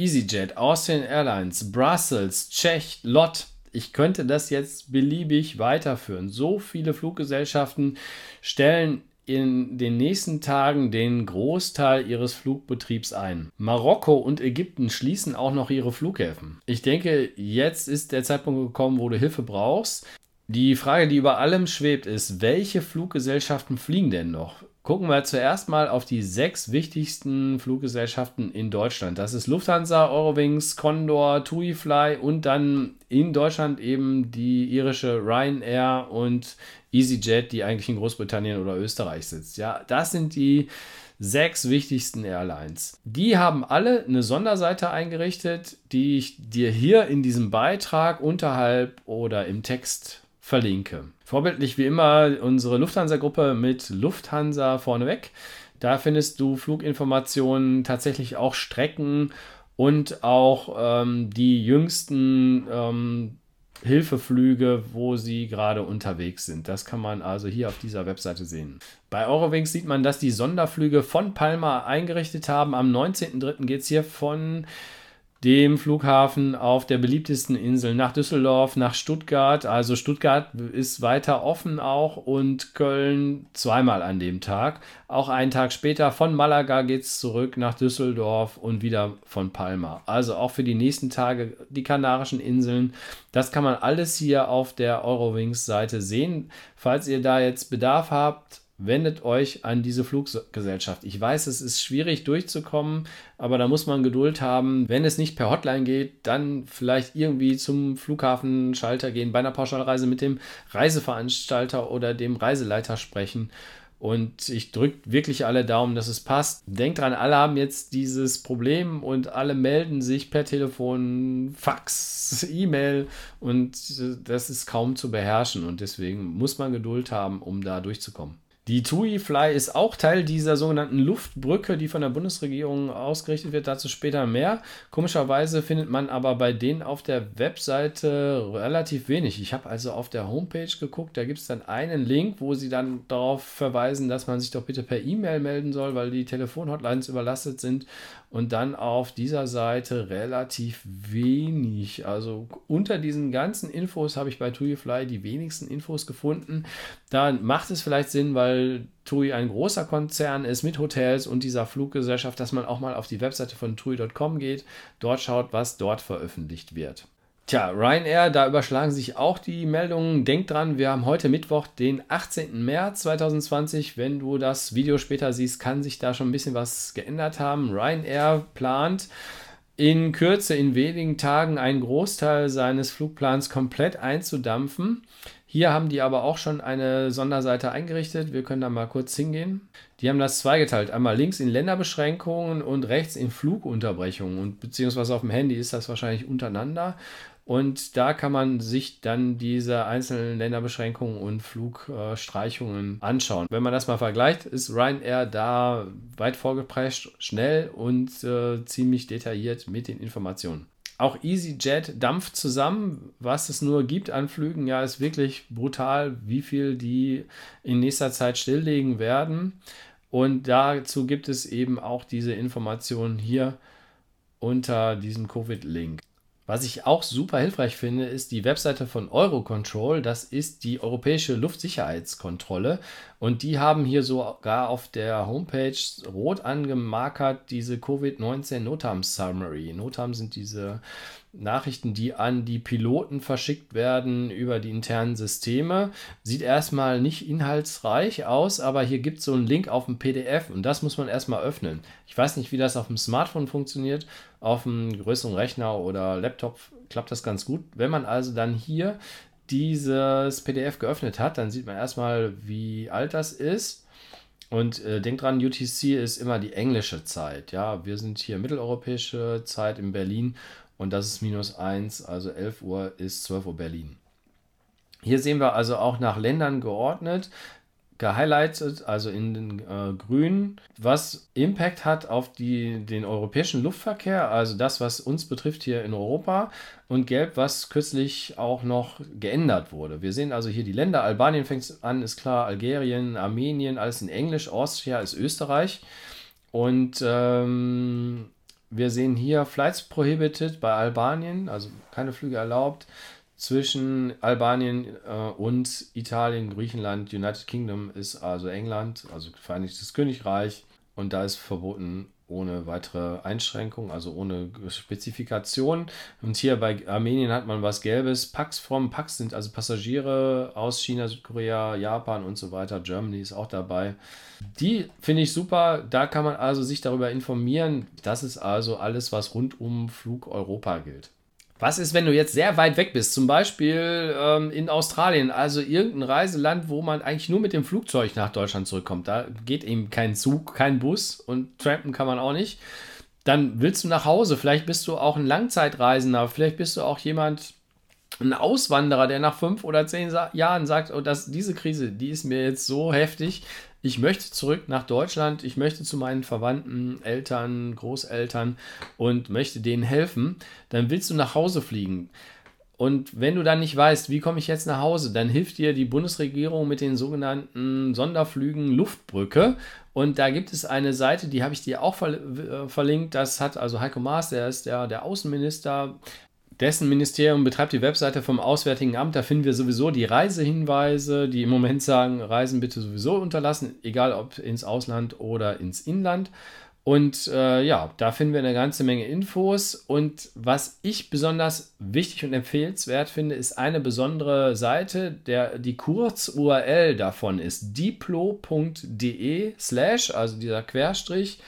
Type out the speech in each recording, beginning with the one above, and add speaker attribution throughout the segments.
Speaker 1: EasyJet, Austrian Airlines, Brussels, Czech, LOT. Ich könnte das jetzt beliebig weiterführen. So viele Fluggesellschaften stellen in den nächsten Tagen den Großteil ihres Flugbetriebs ein. Marokko und Ägypten schließen auch noch ihre Flughäfen. Ich denke, jetzt ist der Zeitpunkt gekommen, wo du Hilfe brauchst. Die Frage, die über allem schwebt, ist, welche Fluggesellschaften fliegen denn noch? Gucken wir zuerst mal auf die sechs wichtigsten Fluggesellschaften in Deutschland. Das ist Lufthansa, Eurowings, Condor, TuiFly und dann in Deutschland eben die irische Ryanair und EasyJet, die eigentlich in Großbritannien oder Österreich sitzt. Ja, das sind die sechs wichtigsten Airlines. Die haben alle eine Sonderseite eingerichtet, die ich dir hier in diesem Beitrag unterhalb oder im Text verlinke. Vorbildlich wie immer unsere Lufthansa-Gruppe mit Lufthansa vorneweg. Da findest du Fluginformationen, tatsächlich auch Strecken und auch ähm, die jüngsten ähm, Hilfeflüge, wo sie gerade unterwegs sind. Das kann man also hier auf dieser Webseite sehen. Bei Eurowings sieht man, dass die Sonderflüge von Palma eingerichtet haben. Am 19.03. geht es hier von dem Flughafen auf der beliebtesten Insel nach Düsseldorf, nach Stuttgart. Also Stuttgart ist weiter offen auch und Köln zweimal an dem Tag. Auch einen Tag später von Malaga geht es zurück nach Düsseldorf und wieder von Palma. Also auch für die nächsten Tage die Kanarischen Inseln. Das kann man alles hier auf der Eurowings-Seite sehen. Falls ihr da jetzt Bedarf habt, wendet euch an diese Fluggesellschaft. Ich weiß, es ist schwierig durchzukommen, aber da muss man Geduld haben. Wenn es nicht per Hotline geht, dann vielleicht irgendwie zum Flughafenschalter gehen, bei einer Pauschalreise mit dem Reiseveranstalter oder dem Reiseleiter sprechen. Und ich drücke wirklich alle Daumen, dass es passt. Denkt dran, alle haben jetzt dieses Problem und alle melden sich per Telefon, Fax, E-Mail und das ist kaum zu beherrschen. Und deswegen muss man Geduld haben, um da durchzukommen. Die TUI Fly ist auch Teil dieser sogenannten Luftbrücke, die von der Bundesregierung ausgerichtet wird. Dazu später mehr. Komischerweise findet man aber bei denen auf der Webseite relativ wenig. Ich habe also auf der Homepage geguckt, da gibt es dann einen Link, wo sie dann darauf verweisen, dass man sich doch bitte per E-Mail melden soll, weil die Telefonhotlines überlastet sind und dann auf dieser Seite relativ wenig. Also unter diesen ganzen Infos habe ich bei TuiFly die wenigsten Infos gefunden. Da macht es vielleicht Sinn, weil TUI ein großer Konzern ist mit Hotels und dieser Fluggesellschaft, dass man auch mal auf die Webseite von TUI.com geht, dort schaut, was dort veröffentlicht wird. Tja, Ryanair, da überschlagen sich auch die Meldungen. Denk dran, wir haben heute Mittwoch, den 18. März 2020. Wenn du das Video später siehst, kann sich da schon ein bisschen was geändert haben. Ryanair plant in Kürze, in wenigen Tagen, einen Großteil seines Flugplans komplett einzudampfen. Hier haben die aber auch schon eine Sonderseite eingerichtet. Wir können da mal kurz hingehen. Die haben das zweigeteilt. Einmal links in Länderbeschränkungen und rechts in Flugunterbrechungen. Und beziehungsweise auf dem Handy ist das wahrscheinlich untereinander. Und da kann man sich dann diese einzelnen Länderbeschränkungen und Flugstreichungen anschauen. Wenn man das mal vergleicht, ist Ryanair da weit vorgeprescht, schnell und äh, ziemlich detailliert mit den Informationen. Auch EasyJet dampft zusammen, was es nur gibt an Flügen. Ja, ist wirklich brutal, wie viel die in nächster Zeit stilllegen werden. Und dazu gibt es eben auch diese Informationen hier unter diesem Covid-Link. Was ich auch super hilfreich finde, ist die Webseite von Eurocontrol. Das ist die europäische Luftsicherheitskontrolle. Und die haben hier sogar auf der Homepage rot angemarkert diese Covid-19 Notam Summary. Notam sind diese Nachrichten, die an die Piloten verschickt werden über die internen Systeme. Sieht erstmal nicht inhaltsreich aus, aber hier gibt es so einen Link auf dem PDF und das muss man erstmal öffnen. Ich weiß nicht, wie das auf dem Smartphone funktioniert. Auf einem größeren Rechner oder Laptop klappt das ganz gut. Wenn man also dann hier dieses PDF geöffnet hat, dann sieht man erstmal, wie alt das ist. Und äh, denkt dran, UTC ist immer die englische Zeit. Ja, wir sind hier mitteleuropäische Zeit in Berlin und das ist minus 1, also 11 Uhr ist 12 Uhr Berlin. Hier sehen wir also auch nach Ländern geordnet, gehighlightet, also in den äh, Grün, was Impact hat auf die, den europäischen Luftverkehr, also das, was uns betrifft hier in Europa, und Gelb, was kürzlich auch noch geändert wurde. Wir sehen also hier die Länder, Albanien fängt an, ist klar, Algerien, Armenien, alles in Englisch, Austria ist Österreich. Und ähm, wir sehen hier Flights prohibited bei Albanien, also keine Flüge erlaubt zwischen Albanien äh, und Italien, Griechenland, United Kingdom ist also England, also Vereinigtes Königreich und da ist verboten ohne weitere Einschränkung, also ohne Spezifikation. Und hier bei Armenien hat man was Gelbes. Pax from Pax sind also Passagiere aus China, Südkorea, Japan und so weiter. Germany ist auch dabei. Die finde ich super. Da kann man also sich darüber informieren. Das ist also alles, was rund um Flug Europa gilt. Was ist, wenn du jetzt sehr weit weg bist, zum Beispiel ähm, in Australien, also irgendein Reiseland, wo man eigentlich nur mit dem Flugzeug nach Deutschland zurückkommt? Da geht eben kein Zug, kein Bus und trampen kann man auch nicht. Dann willst du nach Hause, vielleicht bist du auch ein Langzeitreisender, vielleicht bist du auch jemand, ein Auswanderer, der nach fünf oder zehn Jahren sagt, oh, das, diese Krise, die ist mir jetzt so heftig, ich möchte zurück nach Deutschland, ich möchte zu meinen Verwandten, Eltern, Großeltern und möchte denen helfen, dann willst du nach Hause fliegen. Und wenn du dann nicht weißt, wie komme ich jetzt nach Hause, dann hilft dir die Bundesregierung mit den sogenannten Sonderflügen Luftbrücke. Und da gibt es eine Seite, die habe ich dir auch äh, verlinkt. Das hat also Heiko Maas, der ist der, der Außenminister, dessen Ministerium betreibt die Webseite vom Auswärtigen Amt. Da finden wir sowieso die Reisehinweise, die im Moment sagen, Reisen bitte sowieso unterlassen, egal ob ins Ausland oder ins Inland. Und äh, ja, da finden wir eine ganze Menge Infos. Und was ich besonders wichtig und empfehlenswert finde, ist eine besondere Seite, der die Kurz-URL davon ist diplo.de slash, also dieser Querstrich,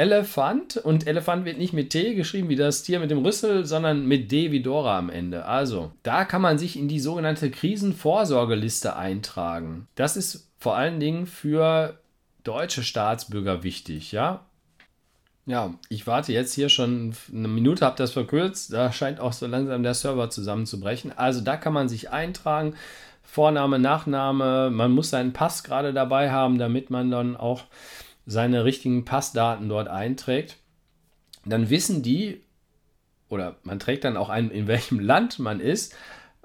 Speaker 1: Elefant und Elefant wird nicht mit T geschrieben wie das Tier mit dem Rüssel, sondern mit D wie Dora am Ende. Also, da kann man sich in die sogenannte Krisenvorsorgeliste eintragen. Das ist vor allen Dingen für deutsche Staatsbürger wichtig, ja? Ja, ich warte jetzt hier schon eine Minute, habe das verkürzt. Da scheint auch so langsam der Server zusammenzubrechen. Also da kann man sich eintragen. Vorname, Nachname. Man muss seinen Pass gerade dabei haben, damit man dann auch seine richtigen Passdaten dort einträgt, dann wissen die, oder man trägt dann auch ein, in welchem Land man ist.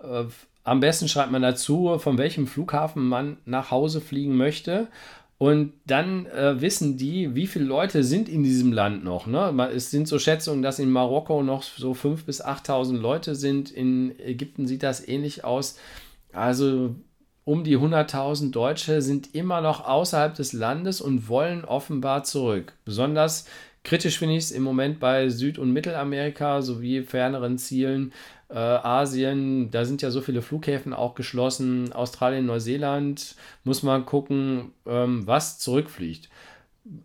Speaker 1: Äh, am besten schreibt man dazu, von welchem Flughafen man nach Hause fliegen möchte. Und dann äh, wissen die, wie viele Leute sind in diesem Land noch. Ne? Es sind so Schätzungen, dass in Marokko noch so 5.000 bis 8.000 Leute sind. In Ägypten sieht das ähnlich aus. Also um die 100.000 Deutsche sind immer noch außerhalb des Landes und wollen offenbar zurück. Besonders kritisch finde ich es im Moment bei Süd- und Mittelamerika sowie ferneren Zielen. Äh, Asien, da sind ja so viele Flughäfen auch geschlossen. Australien, Neuseeland, muss man gucken, ähm, was zurückfliegt.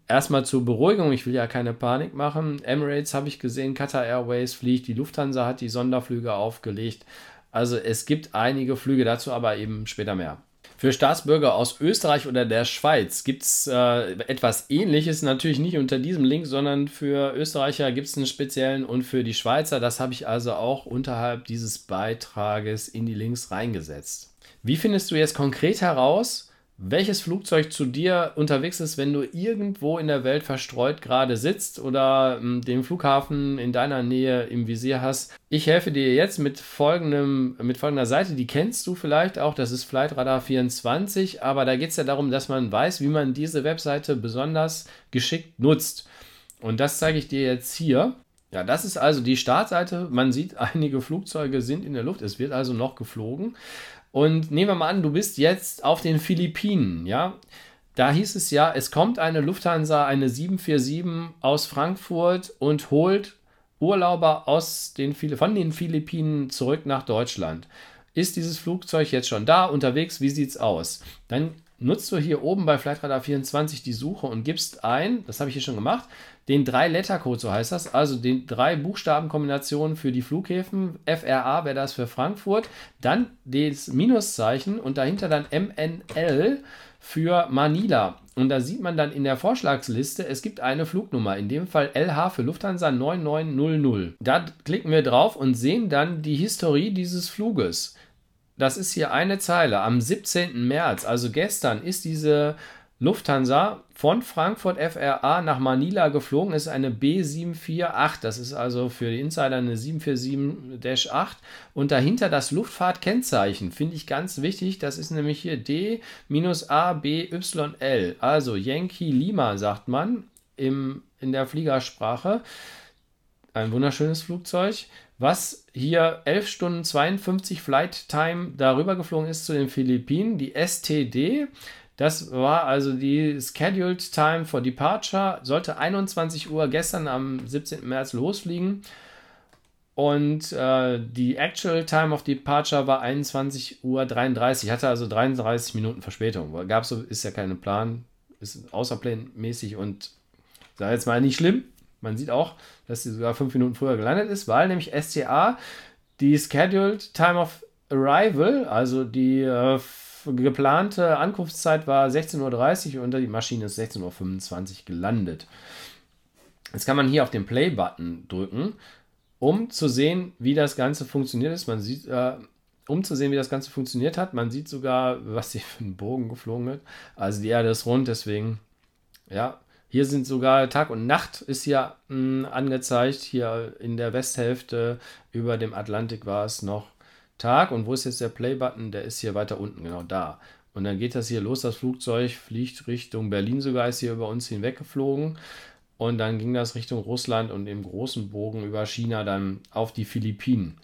Speaker 1: Erstmal zur Beruhigung, ich will ja keine Panik machen. Emirates habe ich gesehen, Qatar Airways fliegt, die Lufthansa hat die Sonderflüge aufgelegt. Also es gibt einige Flüge dazu, aber eben später mehr. Für Staatsbürger aus Österreich oder der Schweiz gibt es äh, etwas Ähnliches, natürlich nicht unter diesem Link, sondern für Österreicher gibt es einen speziellen und für die Schweizer, das habe ich also auch unterhalb dieses Beitrages in die Links reingesetzt. Wie findest du jetzt konkret heraus, welches Flugzeug zu dir unterwegs ist, wenn du irgendwo in der Welt verstreut gerade sitzt oder hm, den Flughafen in deiner Nähe im Visier hast. Ich helfe dir jetzt mit, folgendem, mit folgender Seite, die kennst du vielleicht auch, das ist Flightradar 24, aber da geht es ja darum, dass man weiß, wie man diese Webseite besonders geschickt nutzt. Und das zeige ich dir jetzt hier. Ja, das ist also die Startseite. Man sieht, einige Flugzeuge sind in der Luft. Es wird also noch geflogen. Und nehmen wir mal an, du bist jetzt auf den Philippinen, ja. Da hieß es ja, es kommt eine Lufthansa, eine 747 aus Frankfurt und holt Urlauber aus den, von den Philippinen zurück nach Deutschland. Ist dieses Flugzeug jetzt schon da, unterwegs, wie sieht es aus? Dann nutzt du hier oben bei Flightradar 24 die Suche und gibst ein, das habe ich hier schon gemacht, den 3-Letter-Code, so heißt das, also den drei Buchstabenkombinationen für die Flughäfen. FRA wäre das für Frankfurt, dann das Minuszeichen und dahinter dann MNL für Manila. Und da sieht man dann in der Vorschlagsliste, es gibt eine Flugnummer, in dem Fall LH für Lufthansa 9900. Da klicken wir drauf und sehen dann die Historie dieses Fluges. Das ist hier eine Zeile. Am 17. März, also gestern, ist diese Lufthansa von Frankfurt FRA nach Manila geflogen ist eine B748. Das ist also für die Insider eine 747-8. Und dahinter das Luftfahrtkennzeichen finde ich ganz wichtig. Das ist nämlich hier D-ABYL. Also Yankee Lima sagt man im, in der Fliegersprache. ein wunderschönes Flugzeug, was hier 11 Stunden 52 Flight Time darüber geflogen ist zu den Philippinen. Die STD, das war also die Scheduled Time for Departure, sollte 21 Uhr gestern am 17. März losfliegen. Und äh, die Actual Time of Departure war 21 Uhr 33, hatte also 33 Minuten Verspätung. Gab so, ist ja kein Plan, ist außerplanmäßig und sei jetzt mal nicht schlimm. Man sieht auch, dass sie sogar fünf Minuten früher gelandet ist, weil nämlich SCA die Scheduled Time of Arrival, also die äh, geplante Ankunftszeit war 16.30 Uhr und die Maschine ist 16.25 Uhr gelandet. Jetzt kann man hier auf den Play-Button drücken, um zu sehen, wie das Ganze funktioniert ist. Man sieht, äh, um zu sehen, wie das Ganze funktioniert hat. Man sieht sogar, was hier für ein Bogen geflogen wird. Also die Erde ist rund, deswegen, ja, hier sind sogar Tag und Nacht ist hier mh, angezeigt. Hier in der Westhälfte über dem Atlantik war es noch Tag. Und wo ist jetzt der Play-Button? Der ist hier weiter unten, genau da. Und dann geht das hier los. Das Flugzeug fliegt Richtung Berlin sogar, ist hier über uns hinweggeflogen. Und dann ging das Richtung Russland und im großen Bogen über China dann auf die Philippinen.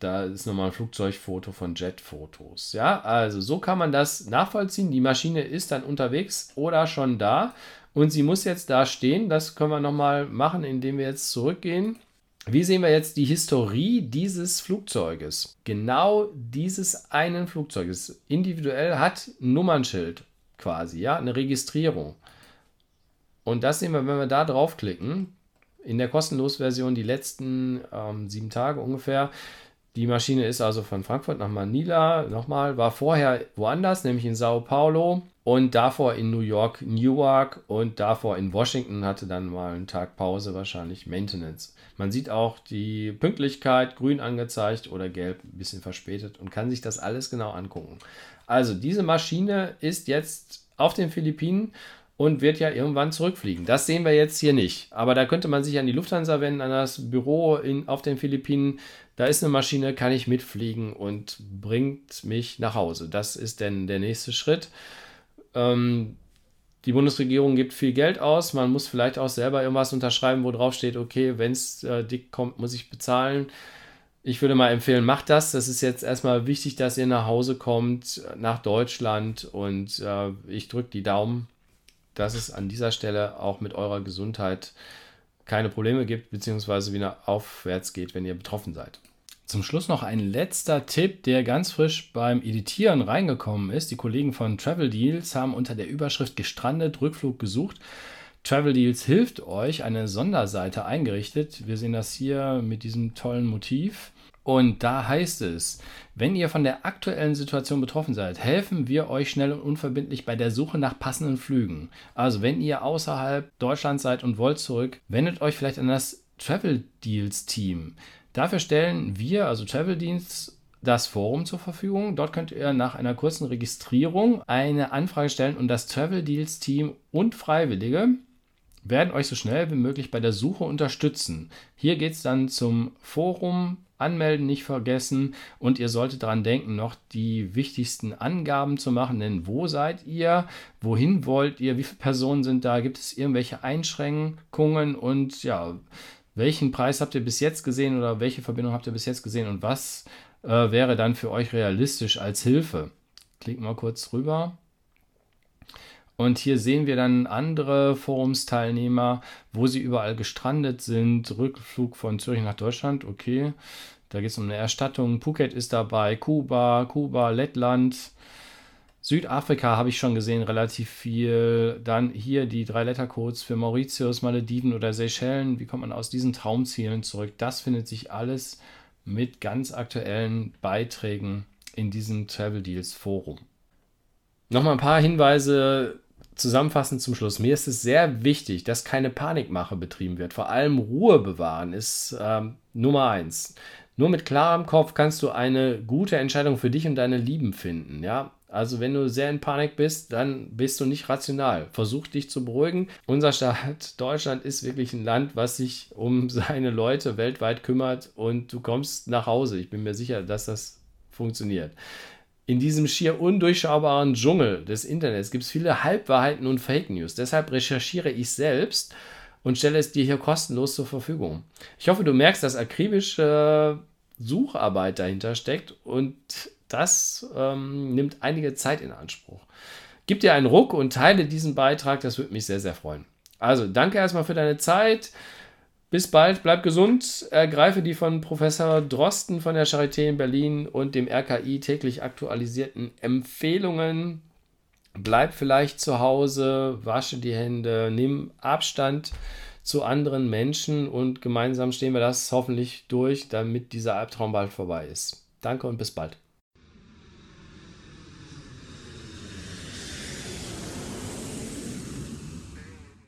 Speaker 1: Da ist nochmal ein Flugzeugfoto von Jetfotos. Ja, also so kann man das nachvollziehen. Die Maschine ist dann unterwegs oder schon da und sie muss jetzt da stehen. Das können wir nochmal machen, indem wir jetzt zurückgehen. Wie sehen wir jetzt die Historie dieses Flugzeuges? Genau dieses einen Flugzeuges. Individuell hat ein Nummernschild quasi, ja, eine Registrierung. Und das sehen wir, wenn wir da draufklicken. In der kostenlos Version die letzten ähm, sieben Tage ungefähr die Maschine ist also von Frankfurt nach Manila, nochmal, war vorher woanders, nämlich in Sao Paulo und davor in New York, Newark und davor in Washington, hatte dann mal einen Tag Pause, wahrscheinlich Maintenance. Man sieht auch die Pünktlichkeit grün angezeigt oder gelb, ein bisschen verspätet und kann sich das alles genau angucken. Also diese Maschine ist jetzt auf den Philippinen und wird ja irgendwann zurückfliegen. Das sehen wir jetzt hier nicht. Aber da könnte man sich an die Lufthansa wenden, an das Büro in, auf den Philippinen. Da ist eine Maschine, kann ich mitfliegen und bringt mich nach Hause. Das ist denn der nächste Schritt. Ähm, die Bundesregierung gibt viel Geld aus. Man muss vielleicht auch selber irgendwas unterschreiben, wo drauf steht, okay, wenn es äh, dick kommt, muss ich bezahlen. Ich würde mal empfehlen, macht das. Das ist jetzt erstmal wichtig, dass ihr nach Hause kommt, nach Deutschland und äh, ich drücke die Daumen dass es an dieser Stelle auch mit eurer Gesundheit keine Probleme gibt, beziehungsweise wieder aufwärts geht, wenn ihr betroffen seid. Zum Schluss noch ein letzter Tipp, der ganz frisch beim Editieren reingekommen ist. Die Kollegen von Travel Deals haben unter der Überschrift Gestrandet Rückflug gesucht. Travel Deals hilft euch eine Sonderseite eingerichtet. Wir sehen das hier mit diesem tollen Motiv. Und da heißt es, wenn ihr von der aktuellen Situation betroffen seid, helfen wir euch schnell und unverbindlich bei der Suche nach passenden Flügen. Also wenn ihr außerhalb Deutschlands seid und wollt zurück, wendet euch vielleicht an das Travel Deals Team. Dafür stellen wir, also Travel Deals, das Forum zur Verfügung. Dort könnt ihr nach einer kurzen Registrierung eine Anfrage stellen und das Travel Deals Team und Freiwillige werden euch so schnell wie möglich bei der Suche unterstützen. Hier geht es dann zum Forum. Anmelden nicht vergessen. Und ihr solltet daran denken, noch die wichtigsten Angaben zu machen, denn wo seid ihr, wohin wollt ihr, wie viele Personen sind da, gibt es irgendwelche Einschränkungen? Und ja, welchen Preis habt ihr bis jetzt gesehen? Oder welche Verbindung habt ihr bis jetzt gesehen? Und was äh, wäre dann für euch realistisch als Hilfe? Klicken wir kurz rüber. Und hier sehen wir dann andere Forumsteilnehmer, wo sie überall gestrandet sind. Rückflug von Zürich nach Deutschland, okay. Da geht es um eine Erstattung. Phuket ist dabei, Kuba, Kuba, Lettland. Südafrika habe ich schon gesehen, relativ viel. Dann hier die drei Lettercodes für Mauritius, Malediven oder Seychellen. Wie kommt man aus diesen Traumzielen zurück? Das findet sich alles mit ganz aktuellen Beiträgen in diesem Travel Deals Forum. Nochmal ein paar Hinweise zusammenfassend zum Schluss. Mir ist es sehr wichtig, dass keine Panikmache betrieben wird. Vor allem Ruhe bewahren ist ähm, Nummer eins. Nur mit klarem Kopf kannst du eine gute Entscheidung für dich und deine Lieben finden. Ja, also wenn du sehr in Panik bist, dann bist du nicht rational. Versuch dich zu beruhigen. Unser Staat Deutschland ist wirklich ein Land, was sich um seine Leute weltweit kümmert und du kommst nach Hause. Ich bin mir sicher, dass das funktioniert in diesem schier undurchschaubaren Dschungel des Internets gibt es viele Halbwahrheiten und Fake News. Deshalb recherchiere ich selbst und stelle es dir hier kostenlos zur Verfügung. Ich hoffe, du merkst, dass akribische Sucharbeit dahinter steckt und das ähm, nimmt einige Zeit in Anspruch. Gib dir einen Ruck und teile diesen Beitrag, das würde mich sehr, sehr freuen. Also, danke erstmal für deine Zeit. Bis bald, bleib gesund, ergreife die von Professor Drosten von der Charité in Berlin und dem RKI täglich aktualisierten Empfehlungen. Bleib vielleicht zu Hause, wasche die Hände, nimm Abstand zu anderen Menschen und gemeinsam stehen wir das hoffentlich durch, damit dieser Albtraum bald vorbei ist. Danke und bis bald.